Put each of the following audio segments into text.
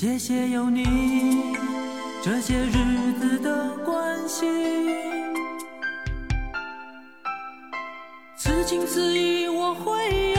谢谢有你这些日子的关心，此情此意我会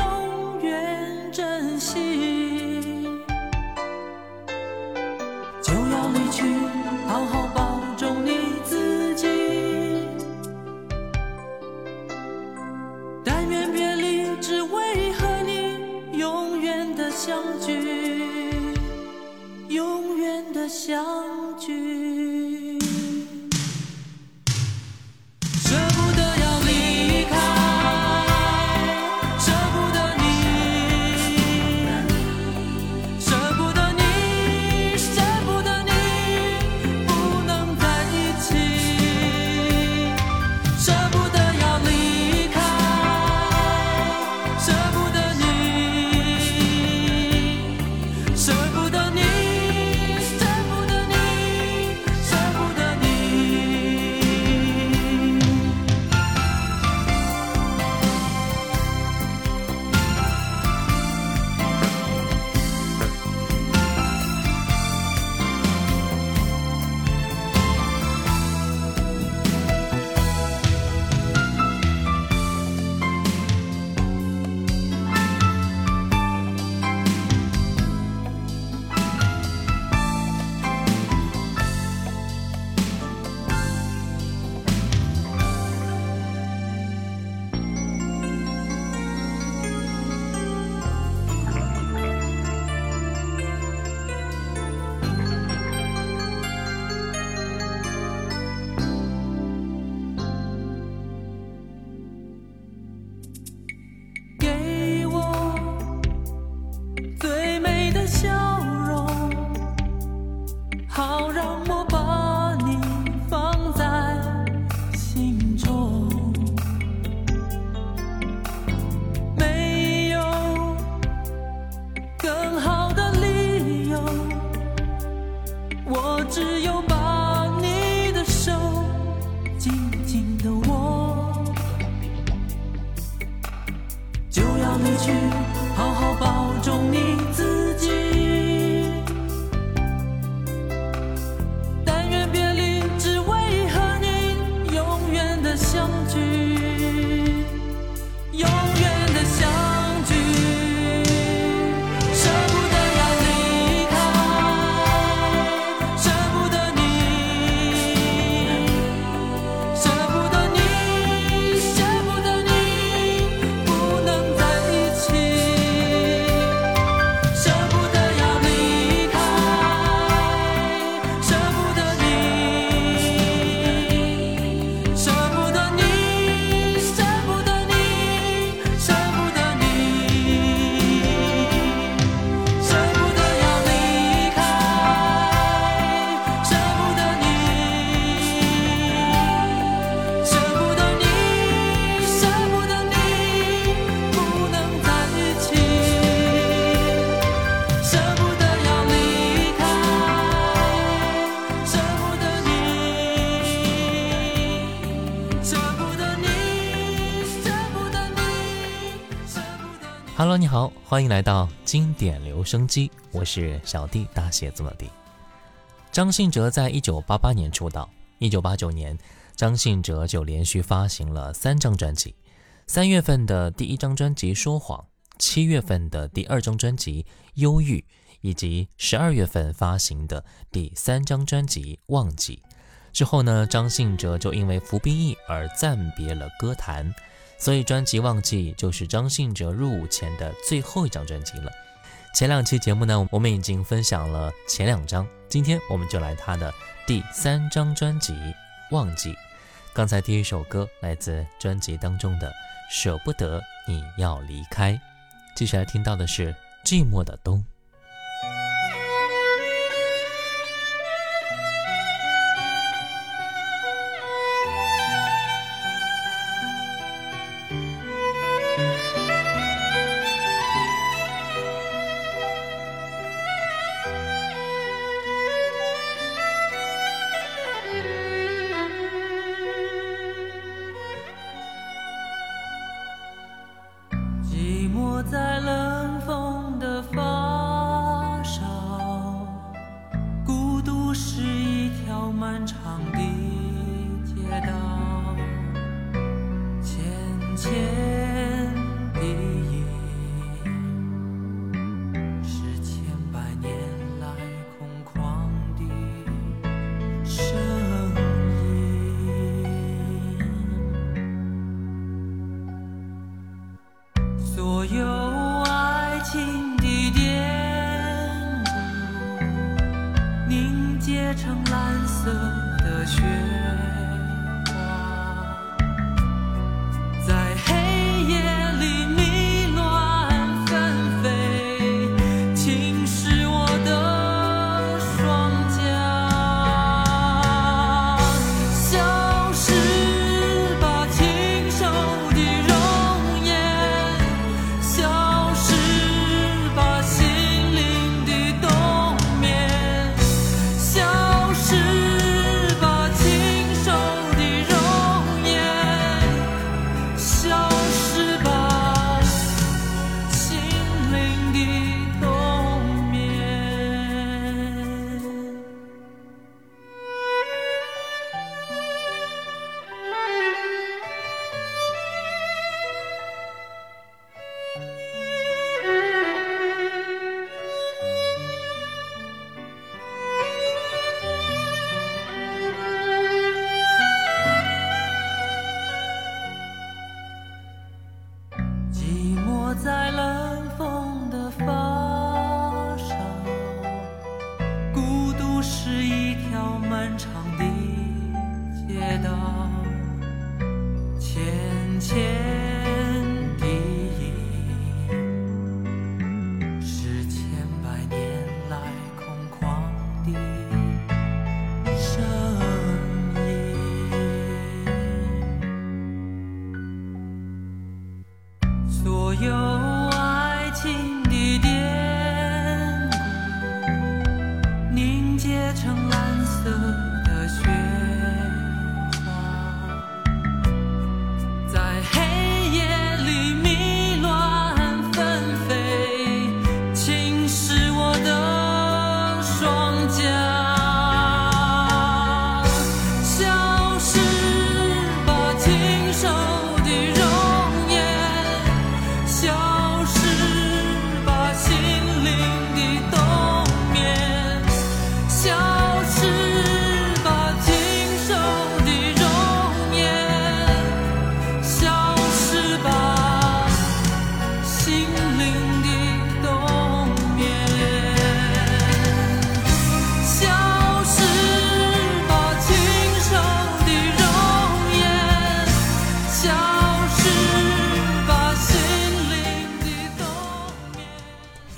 欢迎来到经典留声机，我是小弟大写字母弟。张信哲在一九八八年出道，一九八九年，张信哲就连续发行了三张专辑。三月份的第一张专辑《说谎》，七月份的第二张专辑《忧郁》，以及十二月份发行的第三张专辑《忘记》之后呢，张信哲就因为服兵役而暂别了歌坛。所以专辑《忘记》就是张信哲入伍前的最后一张专辑了。前两期节目呢，我们已经分享了前两张，今天我们就来他的第三张专辑《忘记》。刚才第一首歌来自专辑当中的《舍不得你要离开》，接下来听到的是《寂寞的冬》。所有。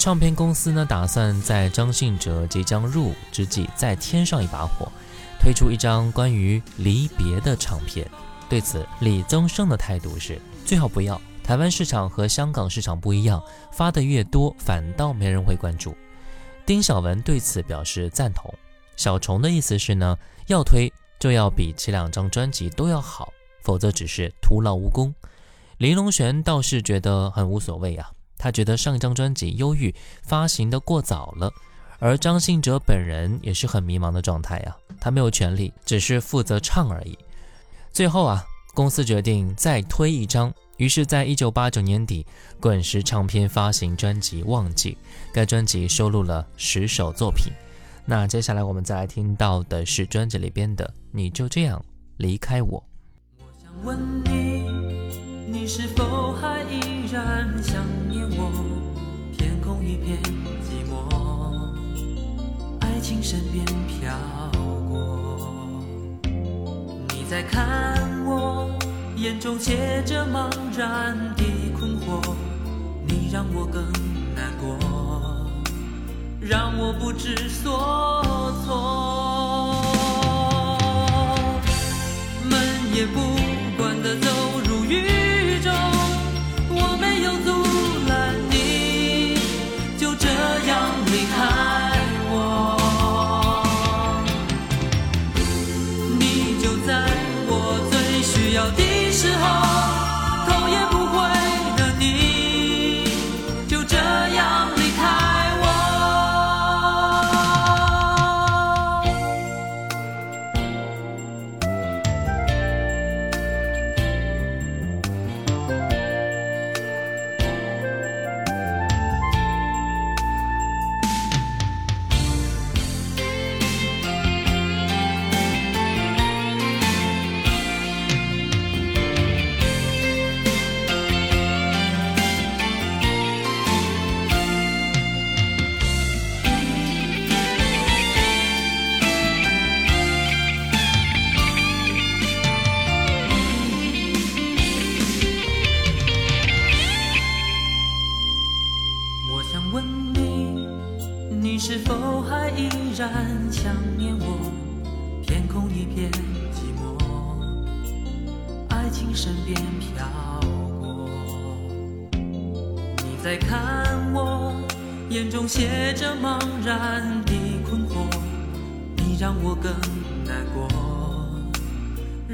唱片公司呢，打算在张信哲即将入伍之际再添上一把火，推出一张关于离别的唱片。对此，李宗盛的态度是最好不要。台湾市场和香港市场不一样，发的越多，反倒没人会关注。丁晓文对此表示赞同。小虫的意思是呢，要推就要比前两张专辑都要好，否则只是徒劳无功。林隆璇倒是觉得很无所谓啊。他觉得上一张专辑《忧郁》发行的过早了，而张信哲本人也是很迷茫的状态呀，他没有权利，只是负责唱而已。最后啊，公司决定再推一张，于是，在一九八九年底，滚石唱片发行专辑《忘记》，该专辑收录了十首作品。那接下来我们再来听到的是专辑里边的《你就这样离开我》。我想问你，你是否还依然想身边飘过。你在看我，眼中写着茫然的困惑，你让我更难过。让我不知所措，门也不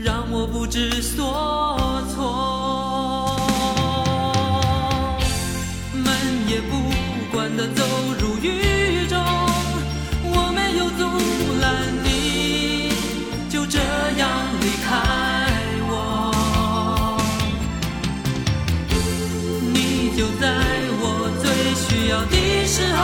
让我不知所措。门也不关的走入雨中，我没有阻拦你，就这样离开我。你就在我最需要的时候，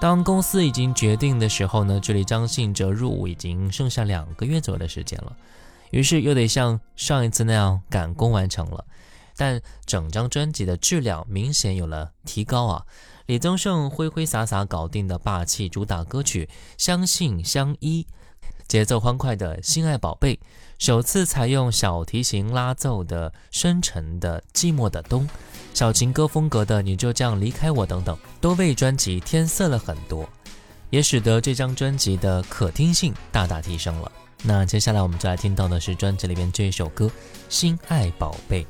当公司已经决定的时候呢，距离张信哲入伍已经剩下两个月左右的时间了，于是又得像上一次那样赶工完成了。但整张专辑的质量明显有了提高啊！李宗盛挥挥洒洒搞定的霸气主打歌曲《相信相依》，节奏欢快的《心爱宝贝》，首次采用小提琴拉奏的深沉的《寂寞的冬》，小情歌风格的《你就这样离开我》等等，都为专辑添色了很多，也使得这张专辑的可听性大大提升了。那接下来我们就来听到的是专辑里面这一首歌《心爱宝贝》。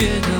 觉得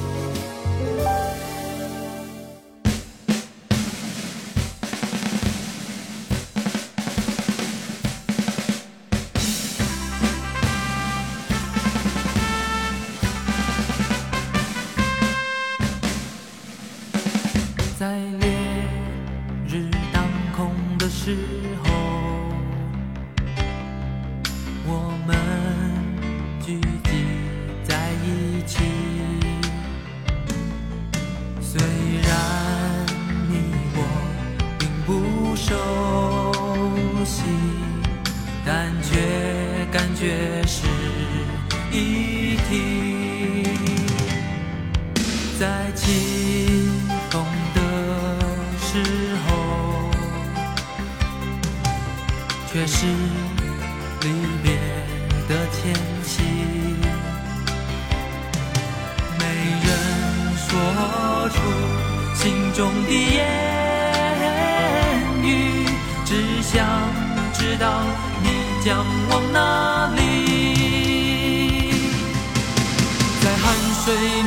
却是离别的天气没人说出心中的言语只想知道你将往哪里。在汗水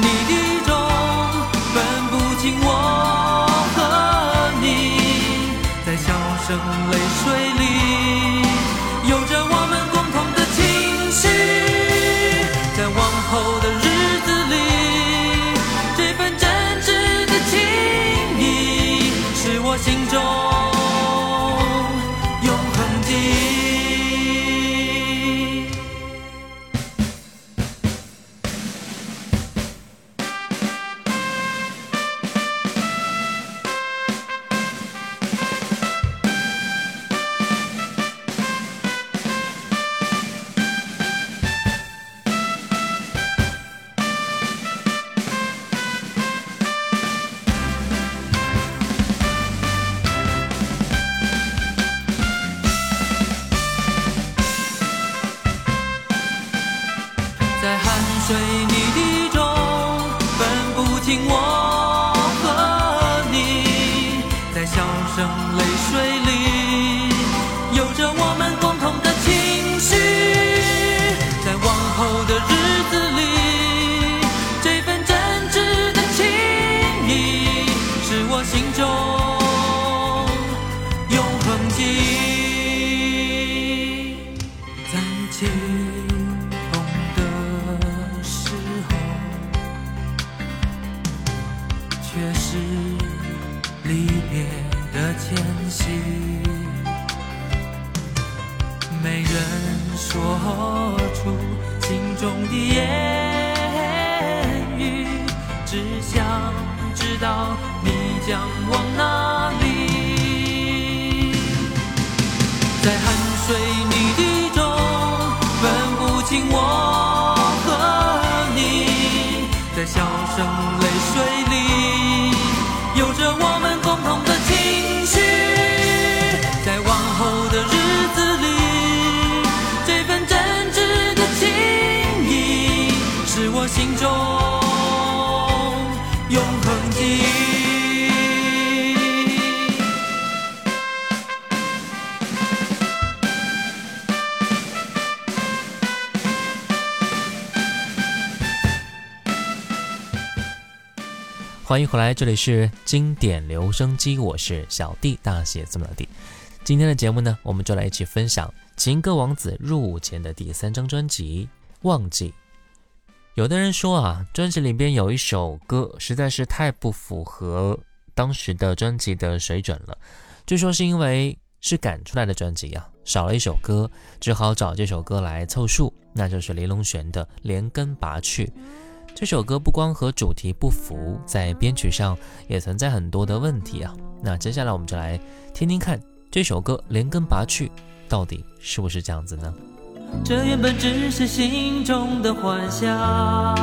笑声。欢迎回来，这里是经典留声机，我是小弟，大写字母的弟。今天的节目呢，我们就来一起分享情歌王子入伍前的第三张专辑《忘记》。有的人说啊，专辑里边有一首歌实在是太不符合当时的专辑的水准了。据说是因为是赶出来的专辑啊，少了一首歌，只好找这首歌来凑数，那就是林隆璇的《连根拔去》。这首歌不光和主题不符，在编曲上也存在很多的问题啊。那接下来我们就来听听看这首歌《连根拔去》到底是不是这样子呢？这原本只是心中的幻想，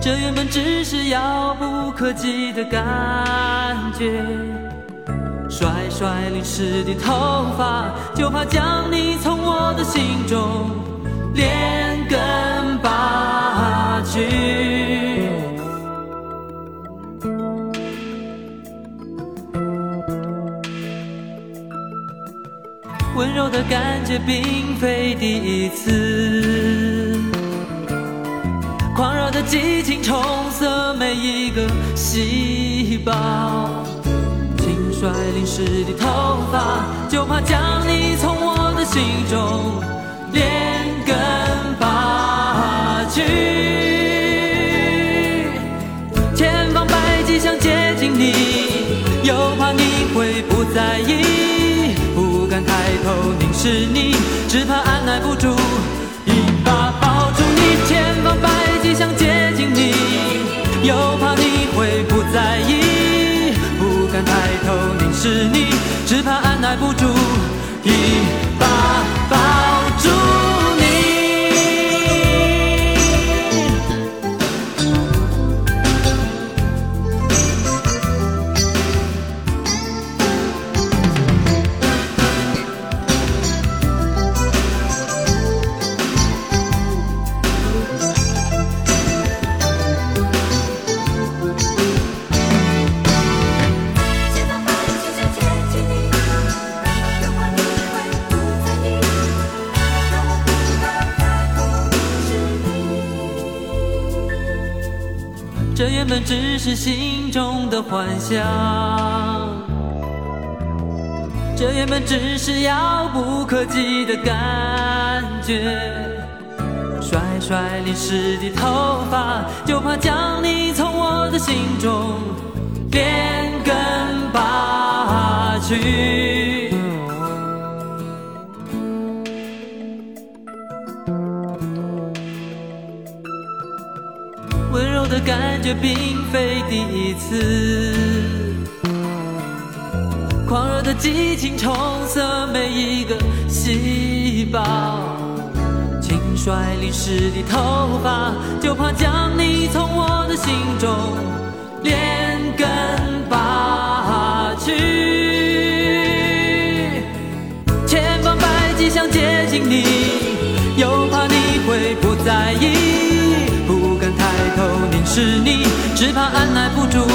这原本只是遥不可及的感觉。甩甩淋湿的头发，就怕将你从我的心中连根温柔的感觉并非第一次，狂热的激情冲色每一个细胞，轻率淋湿的头发，就怕将你从我的心中连根拔去。不在意。不敢抬头凝视你，幻想，这原本只是遥不可及的感觉。甩甩淋湿的头发，就怕将你从我的心中觉并非第一次，狂热的激情冲色每一个细胞，轻率淋湿的头发，就怕将你从我的心中连根拔去。千方百计想接近你，又怕你会不在意。是你，只怕按耐不住，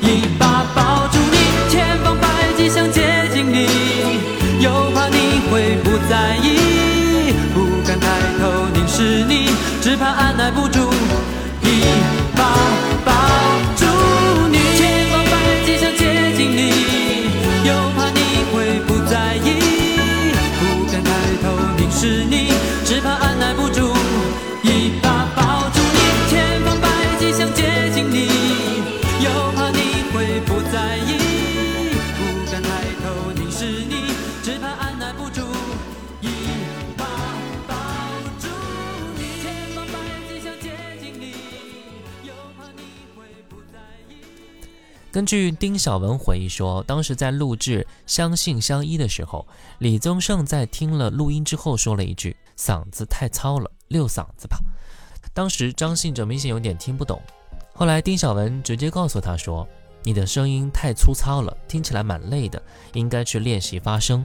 一把抱住你，千方百计想接近你，又怕你会不在意，不敢抬头凝视你，只怕按耐不住，一把抱住你，千方百计想接近你，又怕你会不在意，不敢抬头凝视你，根据丁晓文回忆说，当时在录制《相信相依》的时候，李宗盛在听了录音之后说了一句：“嗓子太糙了，溜嗓子吧。”当时张信哲明显有点听不懂，后来丁晓文直接告诉他说：“你的声音太粗糙了，听起来蛮累的，应该去练习发声。”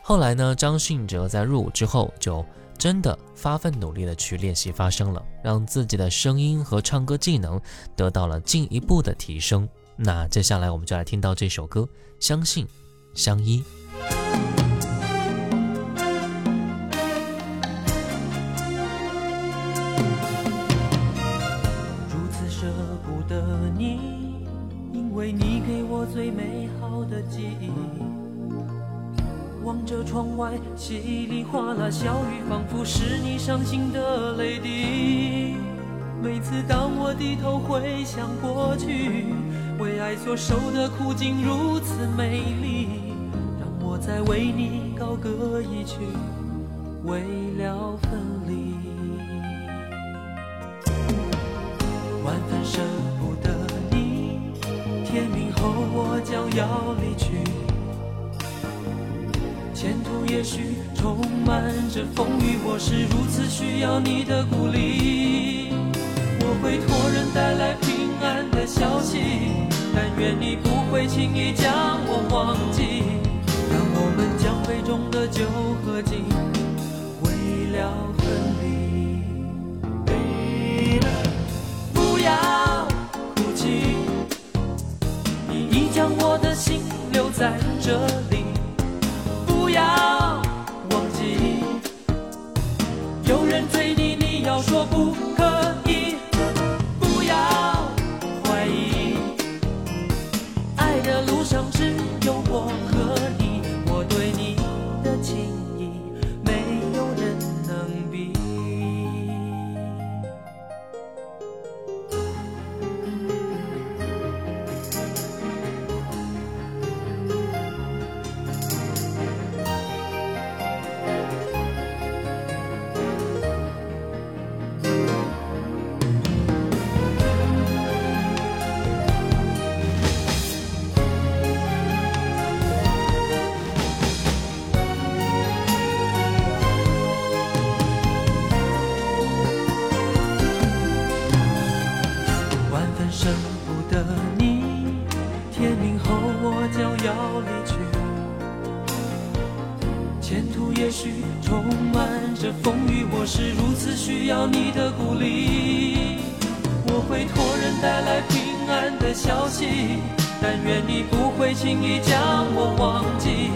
后来呢，张信哲在入伍之后就真的发奋努力的去练习发声了，让自己的声音和唱歌技能得到了进一步的提升。那接下来我们就来听到这首歌《相信相依》。如此舍不得你，因为你给我最美好的记忆。望着窗外稀里哗啦小雨，仿佛是你伤心的泪滴。每次当我低头回想过去，为爱所受的苦竟如此美丽，让我再为你高歌一曲，为了分离。万分舍不得你，天明后我将要离去。前途也许充满着风雨，我是如此需要你的鼓励。我会托人带来的消息，但愿你不会轻易将我忘记。让我们将杯中的酒喝尽，为了分离。不要哭泣，你已将我的心留在这里。不要忘记，有人追你，你要说不轻易将我忘记。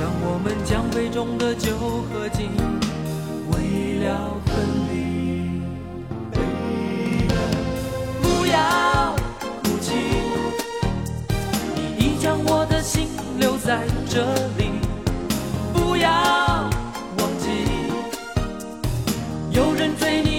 让我们将杯中的酒喝尽，为了分离。不要哭泣，你已将我的心留在这里。不要忘记，有人追你，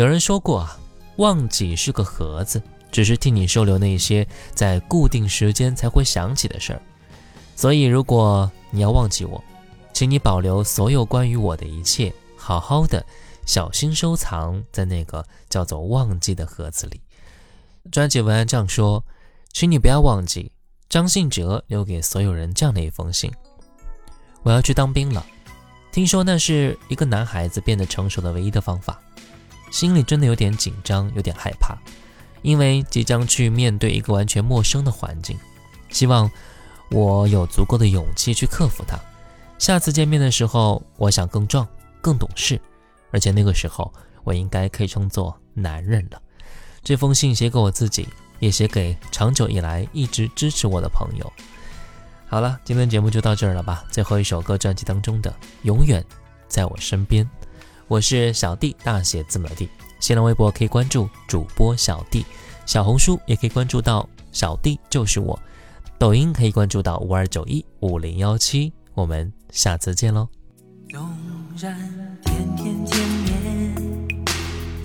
有人说过啊，忘记是个盒子，只是替你收留那些在固定时间才会想起的事儿。所以，如果你要忘记我，请你保留所有关于我的一切，好好的小心收藏在那个叫做“忘记”的盒子里。专辑文案这样说：“请你不要忘记，张信哲留给所有人这样的一封信：我要去当兵了，听说那是一个男孩子变得成熟的唯一的方法。”心里真的有点紧张，有点害怕，因为即将去面对一个完全陌生的环境。希望我有足够的勇气去克服它。下次见面的时候，我想更壮、更懂事，而且那个时候我应该可以称作男人了。这封信写给我自己，也写给长久以来一直支持我的朋友。好了，今天节目就到这儿了吧？最后一首歌专辑当中的《永远在我身边》。我是小弟，大写字母的弟。新浪微博可以关注主播小弟，小红书也可以关注到小弟就是我，抖音可以关注到五二九一五零幺七。我们下次见喽。纵然天天见面，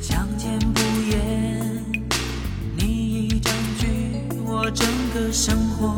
相见不言，你已占据我整个生活